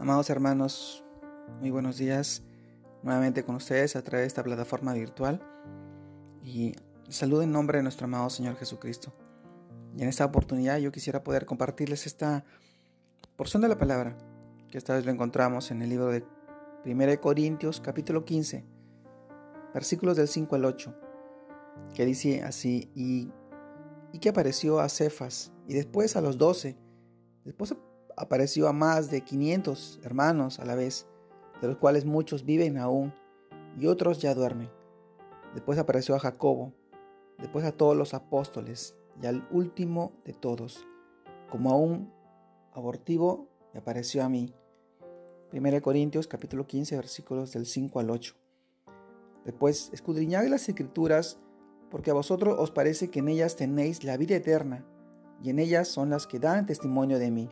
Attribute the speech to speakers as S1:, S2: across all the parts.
S1: Amados hermanos, muy buenos días nuevamente con ustedes a través de esta plataforma virtual y saludo en nombre de nuestro amado Señor Jesucristo. Y en esta oportunidad yo quisiera poder compartirles esta porción de la palabra que esta vez lo encontramos en el libro de 1 Corintios capítulo 15 versículos del 5 al 8 que dice así y, y que apareció a Cefas y después a los doce después apareció a más de 500 hermanos a la vez, de los cuales muchos viven aún y otros ya duermen. Después apareció a Jacobo, después a todos los apóstoles y al último de todos, como a un abortivo, me apareció a mí. 1 Corintios capítulo 15 versículos del 5 al 8. Después, escudriñad las escrituras, porque a vosotros os parece que en ellas tenéis la vida eterna, y en ellas son las que dan testimonio de mí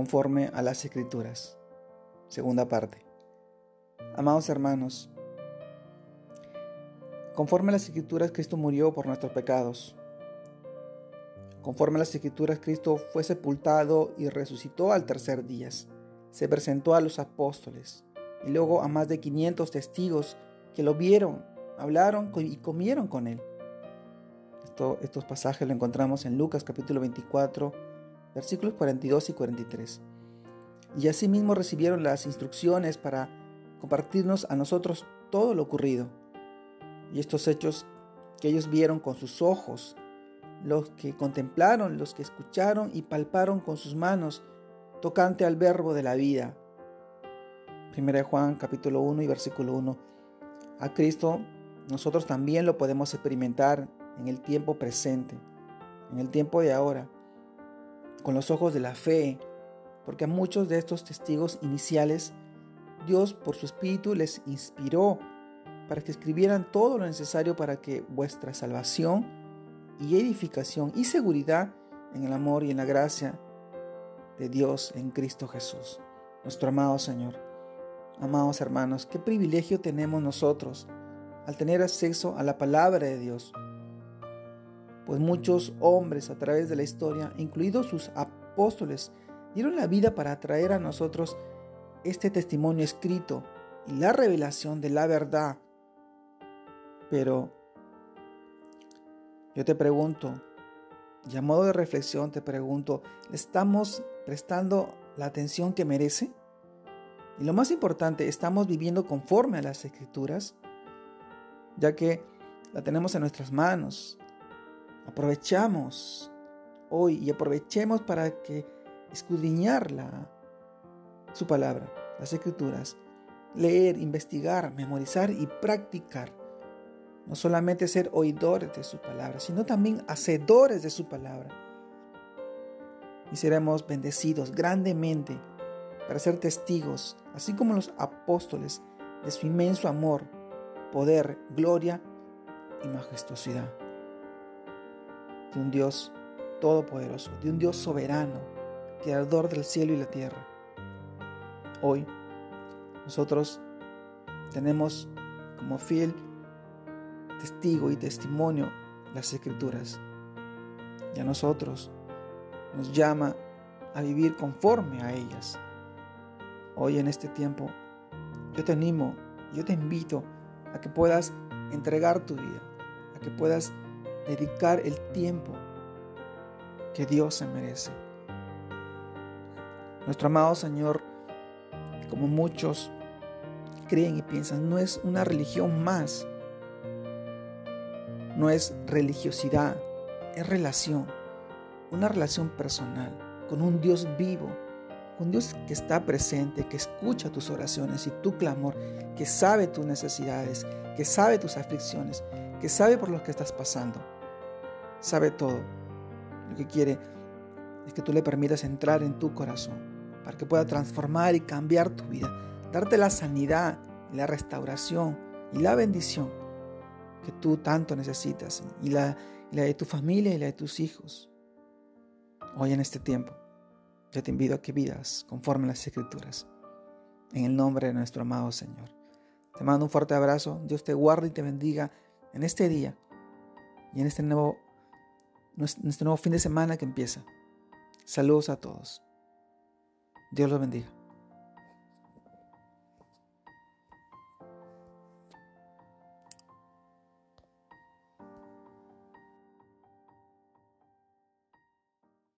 S1: conforme a las escrituras. Segunda parte. Amados hermanos, conforme a las escrituras Cristo murió por nuestros pecados. Conforme a las escrituras Cristo fue sepultado y resucitó al tercer día. Se presentó a los apóstoles y luego a más de 500 testigos que lo vieron, hablaron y comieron con él. estos pasajes lo encontramos en Lucas capítulo 24, versículos 42 y 43. Y asimismo recibieron las instrucciones para compartirnos a nosotros todo lo ocurrido. Y estos hechos que ellos vieron con sus ojos, los que contemplaron, los que escucharon y palparon con sus manos, tocante al verbo de la vida. 1 Juan capítulo 1 y versículo 1. A Cristo nosotros también lo podemos experimentar en el tiempo presente, en el tiempo de ahora con los ojos de la fe, porque a muchos de estos testigos iniciales Dios por su Espíritu les inspiró para que escribieran todo lo necesario para que vuestra salvación y edificación y seguridad en el amor y en la gracia de Dios en Cristo Jesús, nuestro amado Señor. Amados hermanos, qué privilegio tenemos nosotros al tener acceso a la palabra de Dios pues muchos hombres a través de la historia, incluidos sus apóstoles, dieron la vida para traer a nosotros este testimonio escrito y la revelación de la verdad. Pero yo te pregunto, y a modo de reflexión te pregunto, ¿le estamos prestando la atención que merece? Y lo más importante, ¿estamos viviendo conforme a las escrituras? Ya que la tenemos en nuestras manos, aprovechamos hoy y aprovechemos para que escudriñarla, su palabra, las escrituras, leer, investigar, memorizar y practicar. No solamente ser oidores de su palabra, sino también hacedores de su palabra. Y seremos bendecidos grandemente para ser testigos, así como los apóstoles, de su inmenso amor, poder, gloria y majestuosidad de un Dios todopoderoso, de un Dios soberano, creador del cielo y la tierra. Hoy nosotros tenemos como fiel testigo y testimonio las escrituras. Y a nosotros nos llama a vivir conforme a ellas. Hoy en este tiempo yo te animo, yo te invito a que puedas entregar tu vida, a que puedas dedicar el tiempo que Dios se merece. Nuestro amado Señor, como muchos creen y piensan, no es una religión más, no es religiosidad, es relación, una relación personal con un Dios vivo, un Dios que está presente, que escucha tus oraciones y tu clamor, que sabe tus necesidades, que sabe tus aflicciones, que sabe por lo que estás pasando. Sabe todo. Lo que quiere es que tú le permitas entrar en tu corazón para que pueda transformar y cambiar tu vida, darte la sanidad, la restauración y la bendición que tú tanto necesitas y la, de tu familia y la de tus hijos. Hoy en este tiempo, yo te invito a que vidas conforme a las escrituras. En el nombre de nuestro amado Señor. Te mando un fuerte abrazo. Dios te guarde y te bendiga en este día y en este nuevo, nuestro nuevo fin de semana que empieza. Saludos a todos. Dios los bendiga.